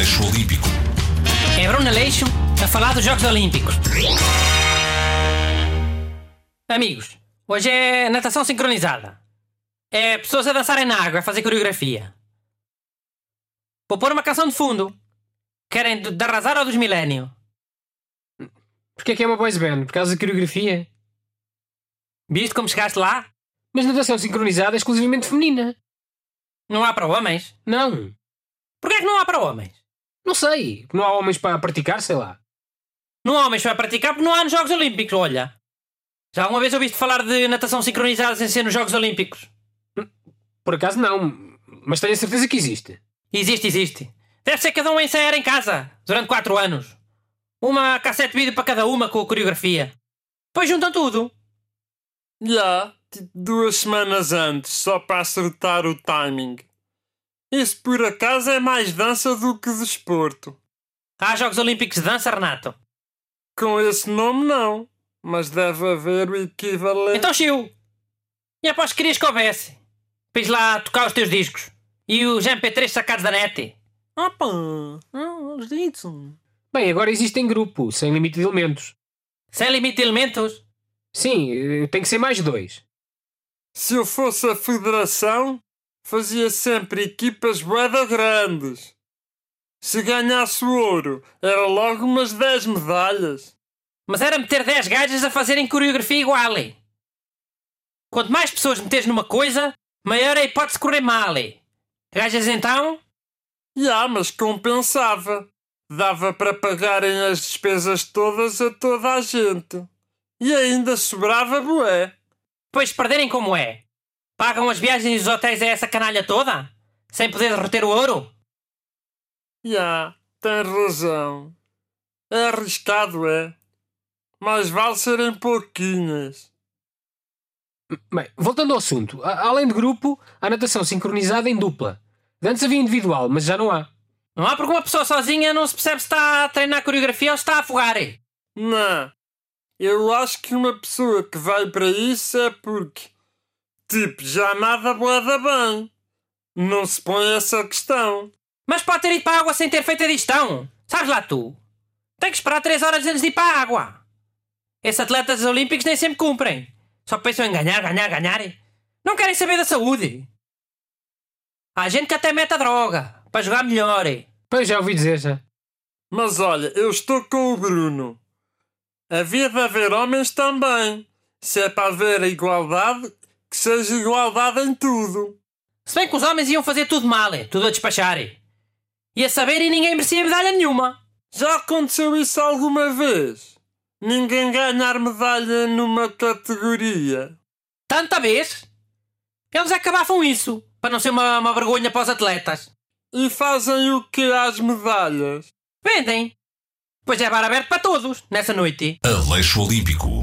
Aleixo Olímpico. É Bruno Aleixo a falar dos Jogos Olímpicos. Amigos, hoje é natação sincronizada. É pessoas a dançarem na água, a fazer coreografia. Vou pôr uma canção de fundo. Querem de, de arrasar ou dos milénio? Porquê é que é uma boys band? Por causa da coreografia? Viste como chegaste lá? Mas natação sincronizada é exclusivamente feminina. Não há para homens? Não. Porquê é que não há para homens? Não sei. Não há homens para praticar, sei lá. Não há homens para praticar porque não há nos Jogos Olímpicos, olha. Já alguma vez ouviste falar de natação sincronizada sem ser nos Jogos Olímpicos? Por acaso não. Mas tenho a certeza que existe. Existe, existe. Deve ser cada um ensaiar em casa, durante 4 anos. Uma cassete de vídeo para cada uma com a coreografia. Depois juntam tudo. Já, tipo duas semanas antes, só para acertar o timing. Isso por acaso é mais dança do que desporto. Há Jogos Olímpicos de dança, Renato. Com esse nome não, mas deve haver o equivalente. Então, Chiu. E após que querias que houvesse. Pis lá tocar os teus discos. E os MP3 sacados da net. Opa, os disso. Bem, agora existe em grupo, sem limite de elementos. Sem limite de elementos. Sim, eh, tem que ser mais dois. Se eu fosse a federação, fazia sempre equipas boeda grandes. Se ganhasse o ouro, era logo umas 10 medalhas. Mas era meter 10 gajas a fazerem coreografia igual. Quanto mais pessoas meteres numa coisa, maior é a hipótese de correr mal. Gajas então? Já, mas compensava. Dava para pagarem as despesas todas a toda a gente. E ainda sobrava bué. Pois perderem como é. Pagam as viagens e os hotéis a essa canalha toda? Sem poder reter o ouro? Já, tem razão. É arriscado, é. Mais vale serem pouquinhas. Bem, voltando ao assunto. A- além de grupo, há natação sincronizada em dupla. De Antes havia individual, mas já não há. Não há porque uma pessoa sozinha não se percebe se está a treinar coreografia ou se está a afogar. Não. Eu acho que uma pessoa que vai para isso é porque, tipo, já nada boeda bem. Não se põe essa questão. Mas pode ter ido para a água sem ter feito a digestão. Sabes lá tu? Tem que esperar 3 horas antes de ir para a água. Esses atletas olímpicos nem sempre cumprem. Só pensam em ganhar, ganhar, ganhar. Não querem saber da saúde. Há gente que até mete a droga para jogar melhor. Pois já ouvi dizer já. Mas olha, eu estou com o Bruno. Havia de haver homens também. Se é para haver a igualdade, que seja igualdade em tudo. Se bem que os homens iam fazer tudo mal, tudo a despachar. Ia saber e ninguém merecia medalha nenhuma. Já aconteceu isso alguma vez? Ninguém ganhar medalha numa categoria. Tanta vez. Eles acabavam isso, para não ser uma, uma vergonha para os atletas. E fazem o que às medalhas? Vendem. Pois é bar aberto para todos, nessa noite. Aleixo Olímpico.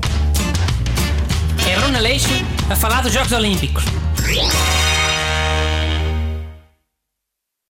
Aleixo a falar dos Jogos Olímpicos.